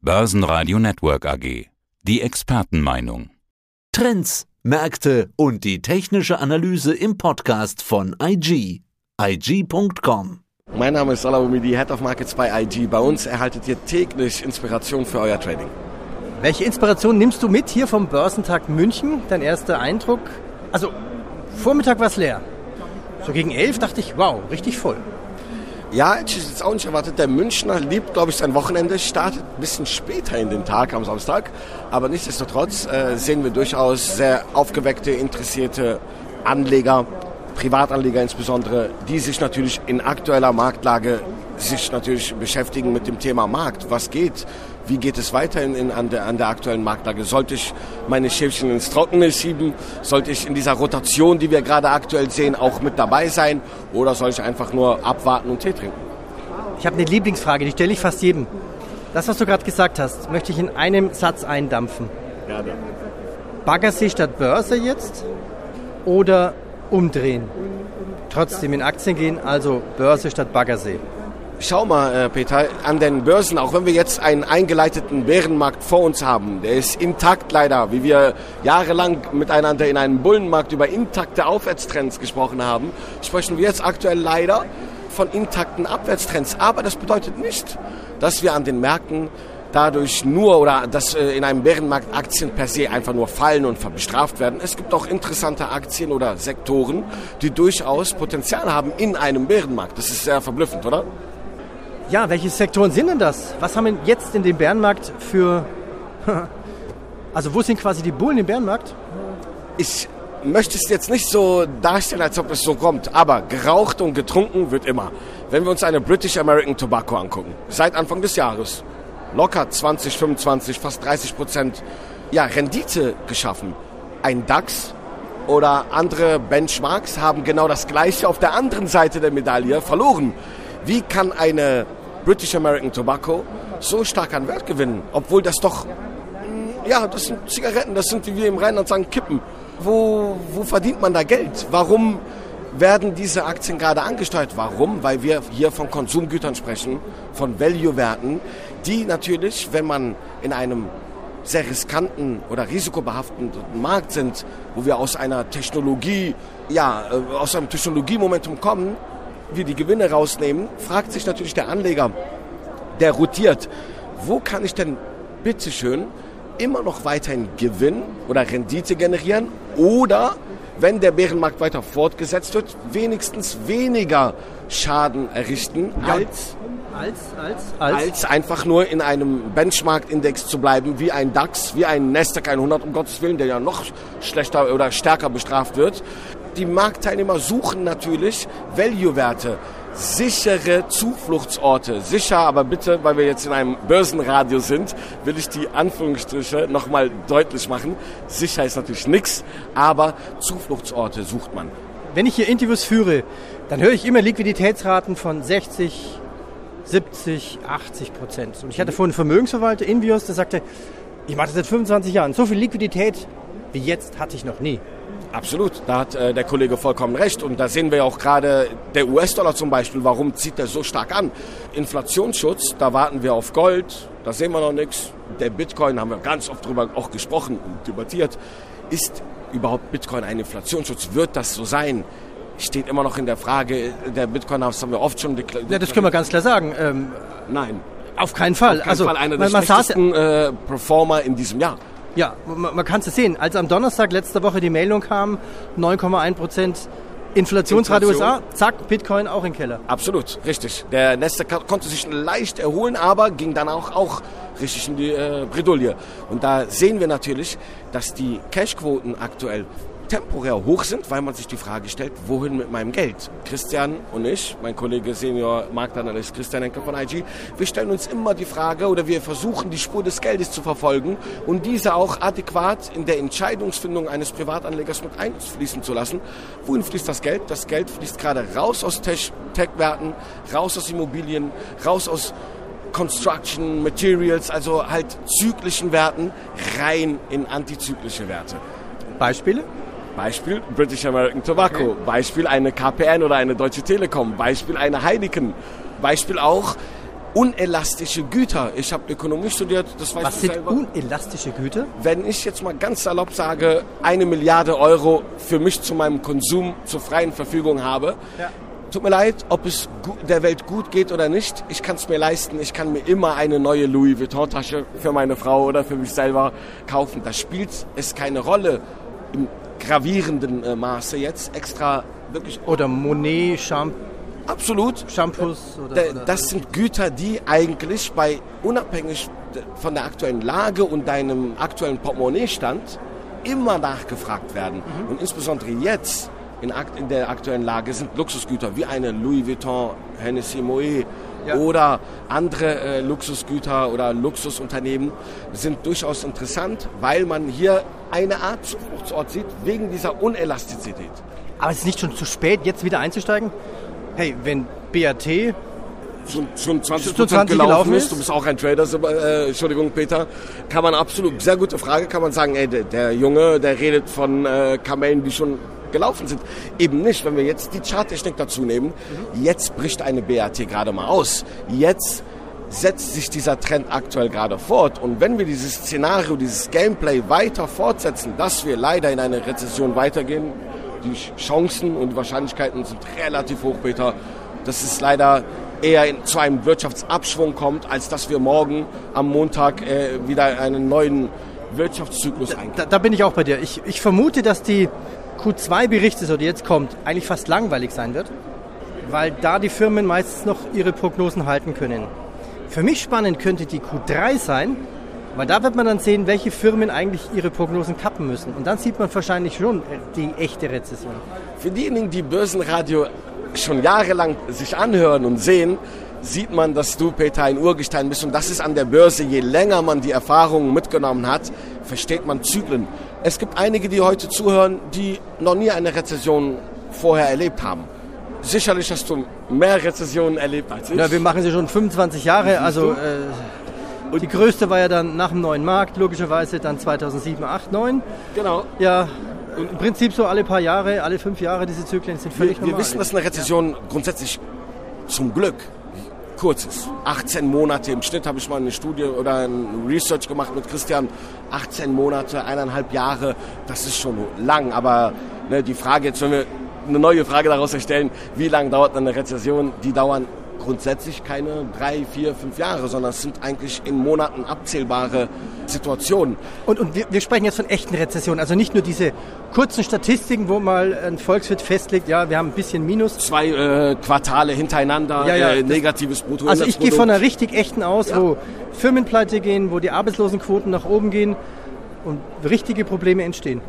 Börsenradio Network AG. Die Expertenmeinung. Trends, Märkte und die technische Analyse im Podcast von IG. IG.com. Mein Name ist Salah Umidi, Head of Markets bei IG. Bei uns erhaltet ihr täglich Inspiration für euer Trading. Welche Inspiration nimmst du mit hier vom Börsentag München? Dein erster Eindruck? Also, Vormittag war es leer. So gegen elf dachte ich, wow, richtig voll. Ja, hätte ich jetzt auch nicht erwartet. Der Münchner liebt, glaube ich, sein Wochenende, startet ein bisschen später in den Tag am Samstag. Aber nichtsdestotrotz äh, sehen wir durchaus sehr aufgeweckte, interessierte Anleger, Privatanleger insbesondere, die sich natürlich in aktueller Marktlage sich natürlich beschäftigen mit dem Thema Markt. Was geht? Wie geht es weiter in, in, an, der, an der aktuellen Marktlage? Sollte ich meine Schäfchen ins Trockene schieben? Sollte ich in dieser Rotation, die wir gerade aktuell sehen, auch mit dabei sein? Oder soll ich einfach nur abwarten und Tee trinken? Ich habe eine Lieblingsfrage, die stelle ich fast jedem. Das, was du gerade gesagt hast, möchte ich in einem Satz eindampfen. Gerne. Baggersee statt Börse jetzt oder umdrehen? Trotzdem in Aktien gehen, also Börse statt Baggersee. Schau mal, äh, Peter, an den Börsen, auch wenn wir jetzt einen eingeleiteten Bärenmarkt vor uns haben, der ist intakt leider, wie wir jahrelang miteinander in einem Bullenmarkt über intakte Aufwärtstrends gesprochen haben, sprechen wir jetzt aktuell leider von intakten Abwärtstrends. Aber das bedeutet nicht, dass wir an den Märkten dadurch nur oder dass äh, in einem Bärenmarkt Aktien per se einfach nur fallen und bestraft werden. Es gibt auch interessante Aktien oder Sektoren, die durchaus Potenzial haben in einem Bärenmarkt. Das ist sehr verblüffend, oder? Ja, welche Sektoren sind denn das? Was haben wir jetzt in dem Bärenmarkt für... Also wo sind quasi die Bullen im Bärenmarkt? Ich möchte es jetzt nicht so darstellen, als ob es so kommt, aber geraucht und getrunken wird immer. Wenn wir uns eine British American Tobacco angucken, seit Anfang des Jahres, locker 20, 25, fast 30 Prozent ja, Rendite geschaffen. Ein DAX oder andere Benchmarks haben genau das Gleiche auf der anderen Seite der Medaille verloren. Wie kann eine British American Tobacco so stark an Wert gewinnen, obwohl das doch, ja, das sind Zigaretten, das sind, wie wir im Rheinland sagen, Kippen. Wo, wo verdient man da Geld? Warum werden diese Aktien gerade angesteuert? Warum? Weil wir hier von Konsumgütern sprechen, von Value-Werten, die natürlich, wenn man in einem sehr riskanten oder risikobehafteten Markt sind, wo wir aus einer Technologie, ja, äh, aus einem Technologiemomentum kommen, wir die Gewinne rausnehmen, fragt sich natürlich der Anleger, der rotiert, wo kann ich denn bitteschön immer noch weiterhin Gewinn oder Rendite generieren? Oder wenn der Bärenmarkt weiter fortgesetzt wird, wenigstens weniger Schaden errichten als, Als, als, als? einfach nur in einem Benchmark-Index zu bleiben, wie ein DAX, wie ein Nasdaq 100, um Gottes Willen, der ja noch schlechter oder stärker bestraft wird. Die Marktteilnehmer suchen natürlich Value-Werte, sichere Zufluchtsorte. Sicher, aber bitte, weil wir jetzt in einem Börsenradio sind, will ich die Anführungsstriche nochmal deutlich machen. Sicher ist natürlich nichts, aber Zufluchtsorte sucht man. Wenn ich hier Interviews führe, dann höre ich immer Liquiditätsraten von 60, 70, 80 Prozent. Und ich hatte vorhin einen Vermögensverwalter, Invios, der sagte, ich mache das seit 25 Jahren. So viel Liquidität wie jetzt hatte ich noch nie. Absolut, da hat äh, der Kollege vollkommen recht. Und da sehen wir auch gerade der US-Dollar zum Beispiel, warum zieht der so stark an? Inflationsschutz, da warten wir auf Gold, da sehen wir noch nichts. Der Bitcoin, haben wir ganz oft drüber auch gesprochen und debattiert. Ist überhaupt Bitcoin ein Inflationsschutz? Wird das so sein? Steht immer noch in der Frage, der Bitcoin, das haben wir oft schon deklariert. Ja, das können wir ganz klar sagen. Ähm, Nein, auf keinen Fall. auf keinen also, Fall einer der schlechtesten äh, Performer in diesem Jahr. Ja, man, man kann es sehen. Als am Donnerstag letzte Woche die Meldung kam, 9,1 Prozent Inflationsrate Inflation. USA, zack, Bitcoin auch im Keller. Absolut, richtig. Der Nasdaq ka- konnte sich leicht erholen, aber ging dann auch, auch richtig in die äh, Bredouille. Und da sehen wir natürlich, dass die Cashquoten aktuell temporär hoch sind, weil man sich die Frage stellt, wohin mit meinem Geld? Christian und ich, mein Kollege Senior Marktanalyst Christian Henke von IG, wir stellen uns immer die Frage oder wir versuchen die Spur des Geldes zu verfolgen und diese auch adäquat in der Entscheidungsfindung eines Privatanlegers mit einfließen zu lassen. Wohin fließt das Geld? Das Geld fließt gerade raus aus Tech- Tech-Werten, raus aus Immobilien, raus aus Construction, Materials, also halt zyklischen Werten, rein in antizyklische Werte. Beispiele? Beispiel British American Tobacco, Beispiel eine KPN oder eine Deutsche Telekom, Beispiel eine Heineken, Beispiel auch unelastische Güter. Ich habe Ökonomie studiert, das weißt Was du sind selber. unelastische Güter? Wenn ich jetzt mal ganz salopp sage, eine Milliarde Euro für mich zu meinem Konsum zur freien Verfügung habe, Ja. tut mir leid, ob es der Welt gut geht oder nicht, ich kann es mir leisten, ich kann mir immer eine neue Louis Vuitton-Tasche für meine Frau oder für mich selber kaufen. Da spielt es keine Rolle im gravierenden äh, Maße jetzt extra wirklich Oder Monet, Champ absolut Shampoos? Oder, Da- oder Das sind Güter, die eigentlich bei unabhängig von der aktuellen Lage und deinem aktuellen Portemonnaie-Stand immer nachgefragt werden. Mhm. Und insbesondere jetzt in, in der aktuellen Lage sind Luxusgüter wie eine Louis Vuitton, Hennessy Moet Ja. oder andere äh, Luxusgüter oder Luxusunternehmen sind durchaus interessant, weil man hier eine Art Zufluchtsort sieht wegen dieser Unelastizität. Aber es ist nicht schon zu spät, jetzt wieder einzusteigen? Hey, wenn BAT schon, schon 20 Schon 20 gelaufen, gelaufen ist. ist. Du bist auch ein Trader, äh, Entschuldigung, Peter. Kann man absolut, sehr gute Frage, kann man sagen, ey, der, der Junge, der redet von äh, Kamellen, die schon gelaufen sind. Eben nicht, wenn wir jetzt die Charttechnik dazu nehmen. Jetzt bricht eine BAT gerade mal aus. Jetzt setzt sich dieser Trend aktuell gerade fort. Und wenn wir dieses Szenario, dieses Gameplay weiter fortsetzen, dass wir leider in eine Rezession weitergehen, die Chancen und die Wahrscheinlichkeiten sind relativ hoch, Peter, dass es leider eher in, zu einem Wirtschaftsabschwung kommt, als dass wir morgen am Montag äh, wieder einen neuen Wirtschaftszyklus eingehen. Da, da bin ich auch bei dir. Ich, ich vermute, dass die Q2-Berichte, so die jetzt kommt, eigentlich fast langweilig sein wird, weil da die Firmen meistens noch ihre Prognosen halten können. Für mich spannend könnte die Q3 sein, weil da wird man dann sehen, welche Firmen eigentlich ihre Prognosen kappen müssen. Und dann sieht man wahrscheinlich schon äh, die echte Rezession. Für diejenigen, die Börsenradio schon jahrelang sich anhören und sehen, sieht man, dass du, Peter, ein Urgestein bist. Und das ist an der Börse, je länger man die Erfahrungen mitgenommen hat, versteht man Zyklen. Es gibt einige, die heute zuhören, die noch nie eine Rezession vorher erlebt haben. Sicherlich hast du mehr Rezessionen erlebt als ich. Ja, wir machen sie schon 25 Jahre, also äh, die größte war ja dann nach dem neuen Markt, logischerweise dann 2007, 8, 9. genau. Ja, im Prinzip so alle paar Jahre, alle fünf Jahre diese Zyklen sind völlig Wir, wir normal. wissen, dass eine Rezession grundsätzlich zum Glück kurz ist. 18 Monate im Schnitt habe ich mal eine Studie oder ein Research gemacht mit Christian. 18 Monate, eineinhalb Jahre, das ist schon lang. Aber ne, die Frage jetzt, wenn wir eine neue Frage daraus erstellen, wie lange dauert eine Rezession? Die dauern grundsätzlich keine drei, vier, fünf Jahre, sondern es sind eigentlich in Monaten abzählbare Situationen. Und, und wir, wir sprechen jetzt von echten Rezessionen, also nicht nur diese kurzen Statistiken, wo mal ein Volkswirt festlegt, ja, wir haben ein bisschen Minus. Zwei äh, Quartale hintereinander, Ja, ja, äh, negatives Bruttoinlandsprodukt. Also ich gehe von einer richtig echten aus, Ja. wo Firmen pleite gehen, wo die Arbeitslosenquoten nach oben gehen und richtige Probleme entstehen.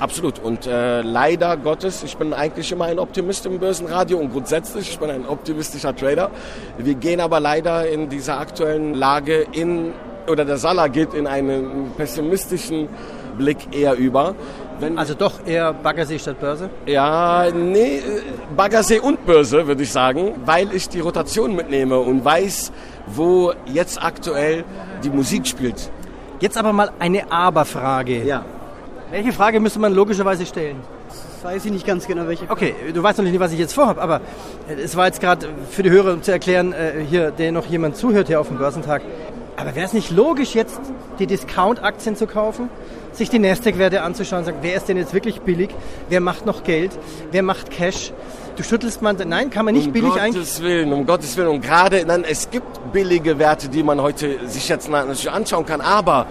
Absolut. Und äh, leider Gottes, ich bin eigentlich immer ein Optimist im Börsenradio und grundsätzlich, ich bin ein optimistischer Trader. Wir gehen aber leider in dieser aktuellen Lage in, oder der Salah geht in einen pessimistischen Blick eher über. Wenn, Also doch eher Baggersee statt Börse. ja, nee, Baggersee und Börse, würde ich sagen, weil ich die Rotation mitnehme und weiß, wo jetzt aktuell die Musik spielt. Jetzt aber mal eine Aber-Frage. Welche Frage müsste man logischerweise stellen? Weiß ich nicht ganz genau, welche. Okay, du weißt noch nicht, was ich jetzt vorhabe, aber äh, es war jetzt gerade für die Hörer, um zu erklären, äh, hier, der noch jemand zuhört hier auf dem Börsentag. Aber wäre es nicht logisch, jetzt die Discount-Aktien zu kaufen, sich die Nasdaq-Werte anzuschauen und sagen, wer ist denn jetzt wirklich billig, wer macht noch Geld, wer macht Cash? Du schüttelst man, nein, kann man nicht um billig Gottes eigentlich. Willen, um Gottes Willen. Und gerade, nein, es gibt billige Werte, die man heute sich jetzt natürlich anschauen kann, aber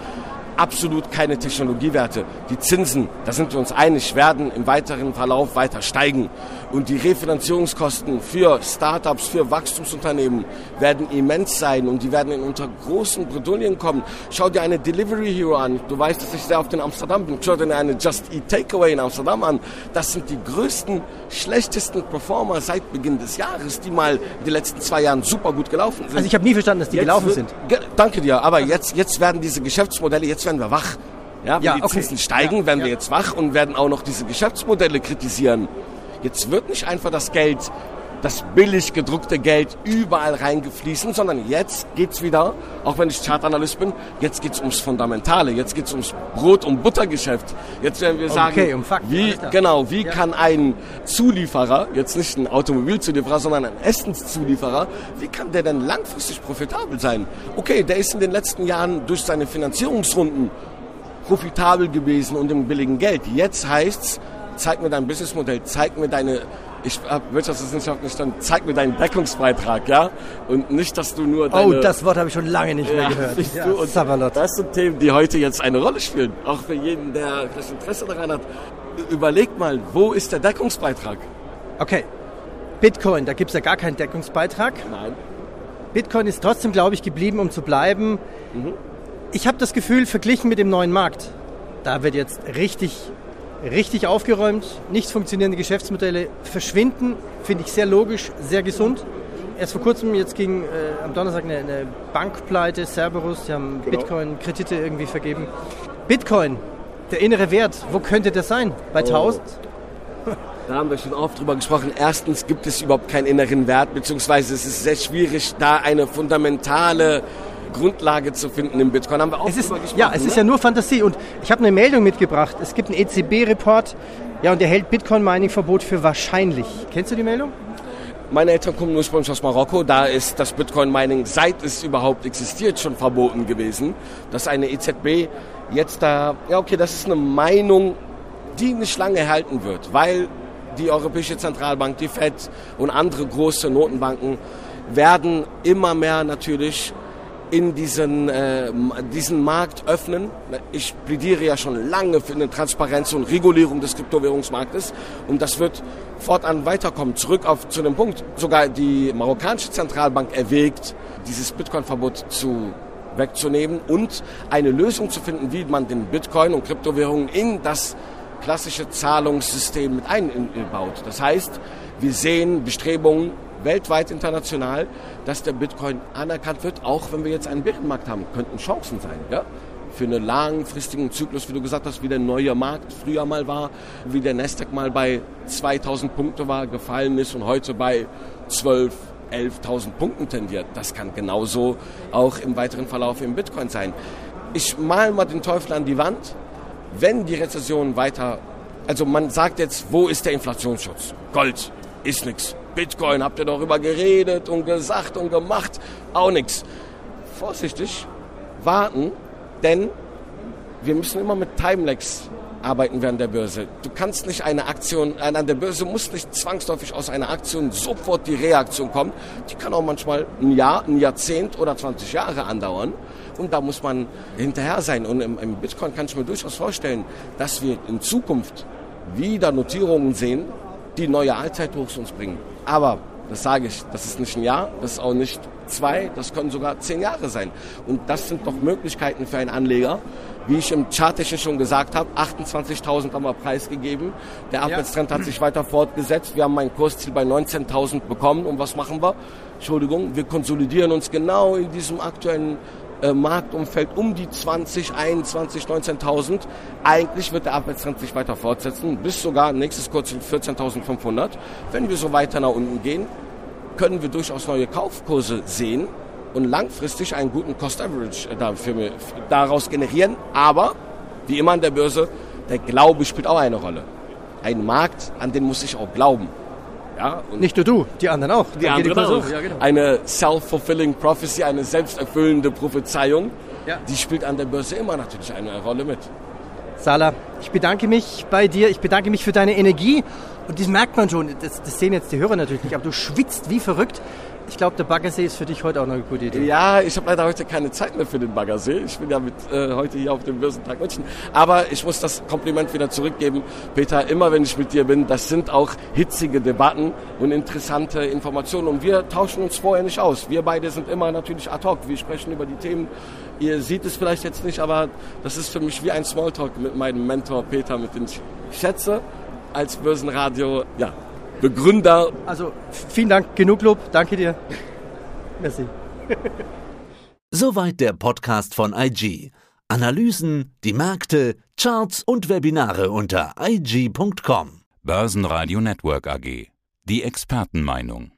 absolut keine Technologiewerte. Die Zinsen, da sind wir uns einig, werden im weiteren Verlauf weiter steigen. Und die Refinanzierungskosten für Startups, für Wachstumsunternehmen werden immens sein und die werden in unter großen Bredouillen kommen. Schau dir eine Delivery Hero an. Du weißt, dass ich sehr oft in Amsterdam bin. Schau dir eine Just Eat Takeaway in Amsterdam an. Das sind die größten, schlechtesten Performer seit Beginn des Jahres, die mal in den letzten zwei Jahren super gut gelaufen sind. Also ich habe nie verstanden, dass die Jetzt gelaufen sind. Danke dir, aber jetzt, jetzt werden diese Geschäftsmodelle, jetzt werden wir wach. Ja, wenn Ja, die okay. Zinsen steigen, Ja, werden wir jetzt wach und werden auch noch diese Geschäftsmodelle kritisieren. Jetzt wird nicht einfach das Geld das billig gedruckte Geld überall reingefließen, sondern jetzt geht's wieder, auch wenn ich Chartanalyst bin, jetzt geht's ums Fundamentale, jetzt geht's ums Brot- und Buttergeschäft. Jetzt werden wir sagen, Okay, um Fakten, wie, genau, wie Ja. kann ein Zulieferer, jetzt nicht ein Automobilzulieferer, sondern ein Essenszulieferer, wie kann der denn langfristig profitabel sein? Okay, der ist in den letzten Jahren durch seine Finanzierungsrunden profitabel gewesen und im billigen Geld. Jetzt heißt's, zeig mir dein Businessmodell, zeig mir deine, ich habe Wirtschaftswissenschaft nicht dann, zeig mir deinen Deckungsbeitrag, ja? Und nicht, dass du nur deine... Oh, das Wort habe ich schon lange nicht mehr ja, gehört. Ja, du, und das sind Themen, die heute jetzt eine Rolle spielen. Auch für jeden, der vielleicht Interesse daran hat. Überlegt mal, wo ist der Deckungsbeitrag? Okay. Bitcoin, da gibt es ja gar keinen Deckungsbeitrag. Nein. Bitcoin ist trotzdem, glaube ich, geblieben, um zu bleiben. Ich habe das Gefühl, verglichen mit dem neuen Markt, da wird jetzt richtig, richtig aufgeräumt. Nicht funktionierende Geschäftsmodelle verschwinden, finde ich sehr logisch, sehr gesund. Erst vor kurzem, jetzt ging äh, am Donnerstag eine, eine Bankpleite, Cerberus, die haben Bitcoin-Kredite irgendwie vergeben. Bitcoin, der innere Wert, wo könnte der sein? Bei 1000? Da haben wir schon oft drüber gesprochen. Erstens gibt es überhaupt keinen inneren Wert, beziehungsweise es ist sehr schwierig, da eine fundamentale Grundlage zu finden im Bitcoin. Haben wir auch Es ist, ja, es ist ne? ja nur Fantasie. Und ich habe eine Meldung mitgebracht. Es gibt einen EZB-Report, ja, und der hält Bitcoin-Mining-Verbot für wahrscheinlich. Kennst du die Meldung? Meine Eltern kommen ursprünglich aus Marokko. Da ist das Bitcoin-Mining, seit es überhaupt existiert, schon verboten gewesen. Dass eine EZB jetzt da, ja okay, das ist eine Meinung, die nicht lange halten wird, weil die Europäische Zentralbank, die FED und andere große Notenbanken werden immer mehr natürlich in diesen, äh, diesen Markt öffnen. Ich plädiere ja schon lange für eine Transparenz und Regulierung des Kryptowährungsmarktes und das wird fortan weiterkommen. Zurück auf zu dem Punkt, sogar die marokkanische Zentralbank erwägt, dieses Bitcoin-Verbot zu wegzunehmen und eine Lösung zu finden, wie man den Bitcoin und Kryptowährungen in das klassische Zahlungssystem mit einbaut. Das heißt, wir sehen Bestrebungen weltweit international, dass der Bitcoin anerkannt wird, auch wenn wir jetzt einen Bärenmarkt haben, könnten Chancen sein, ja? Für einen langfristigen Zyklus, wie du gesagt hast, wie der neue Markt früher mal war, wie der Nasdaq mal bei 2000 Punkte war, gefallen ist und heute bei 12, 11.000 Punkten tendiert. Das kann genauso auch im weiteren Verlauf im Bitcoin sein. Ich mal mal den Teufel an die Wand. Wenn die Rezession weiter, also man sagt jetzt, wo ist der Inflationsschutz? Gold ist nix. Bitcoin habt ihr darüber geredet und gesagt und gemacht, auch nix. Vorsichtig, warten, denn wir müssen immer mit Timelags arbeiten während der Börse. Du kannst nicht eine Aktion, äh, an der Börse muss nicht zwangsläufig aus einer Aktion sofort die Reaktion kommen. Die kann auch manchmal ein Jahr, ein Jahrzehnt oder 20 Jahre andauern. Und da muss man hinterher sein. Und im, im Bitcoin kann ich mir durchaus vorstellen, dass wir in Zukunft wieder Notierungen sehen, die neue Allzeithochs uns bringen. Aber, das sage ich, das ist nicht ein Jahr, das ist auch nicht zwei, das können sogar zehn Jahre sein. Und das sind doch Möglichkeiten für einen Anleger. Wie ich im Charttechnisch schon gesagt habe, 28.000 haben wir preisgegeben. Der Abwärtstrend hat sich weiter fortgesetzt. Wir haben ein Kursziel bei 19.000 bekommen. Und was machen wir? Entschuldigung, wir konsolidieren uns genau in diesem aktuellen äh, Marktumfeld um die 20, 21, 19.000. Eigentlich wird der Abwärtstrend sich weiter fortsetzen, bis sogar nächstes Kursziel 14.500. Wenn wir so weiter nach unten gehen, können wir durchaus neue Kaufkurse sehen und langfristig einen guten Cost Average dafür, daraus generieren. Aber, wie immer an der Börse, der Glaube spielt auch eine Rolle. Ein Markt, an den muss ich auch glauben. Ja, und Nicht nur du, die anderen auch. die anderen Kurse auch. Ja, genau. Eine self-fulfilling prophecy, eine selbsterfüllende Prophezeiung, Ja. die spielt an der Börse immer natürlich eine Rolle mit. Sala, ich bedanke mich bei dir. Ich bedanke mich für deine Energie. Und das merkt man schon. Das, das sehen jetzt die Hörer natürlich nicht. Aber du schwitzt wie verrückt. Ich glaube, der Baggersee ist für dich heute auch noch eine gute Idee. Ja, ich habe leider heute keine Zeit mehr für den Baggersee. Ich bin ja mit äh, heute hier auf dem Börsentag München. Aber ich muss das Kompliment wieder zurückgeben. Peter, immer wenn ich mit dir bin, das sind auch hitzige Debatten und interessante Informationen. Und wir tauschen uns vorher nicht aus. Wir beide sind immer natürlich ad hoc. Wir sprechen über die Themen. Ihr seht es vielleicht jetzt nicht, aber das ist für mich wie ein Smalltalk mit meinem Mentor Peter, mit dem ich schätze als Börsenradio, ja, Begründer Also vielen Dank, genug Lob. Danke dir. Merci. Soweit der Podcast von IG. Analysen, die Märkte, Charts und Webinare unter IG.com. Börsenradio Network AG. Die Expertenmeinung.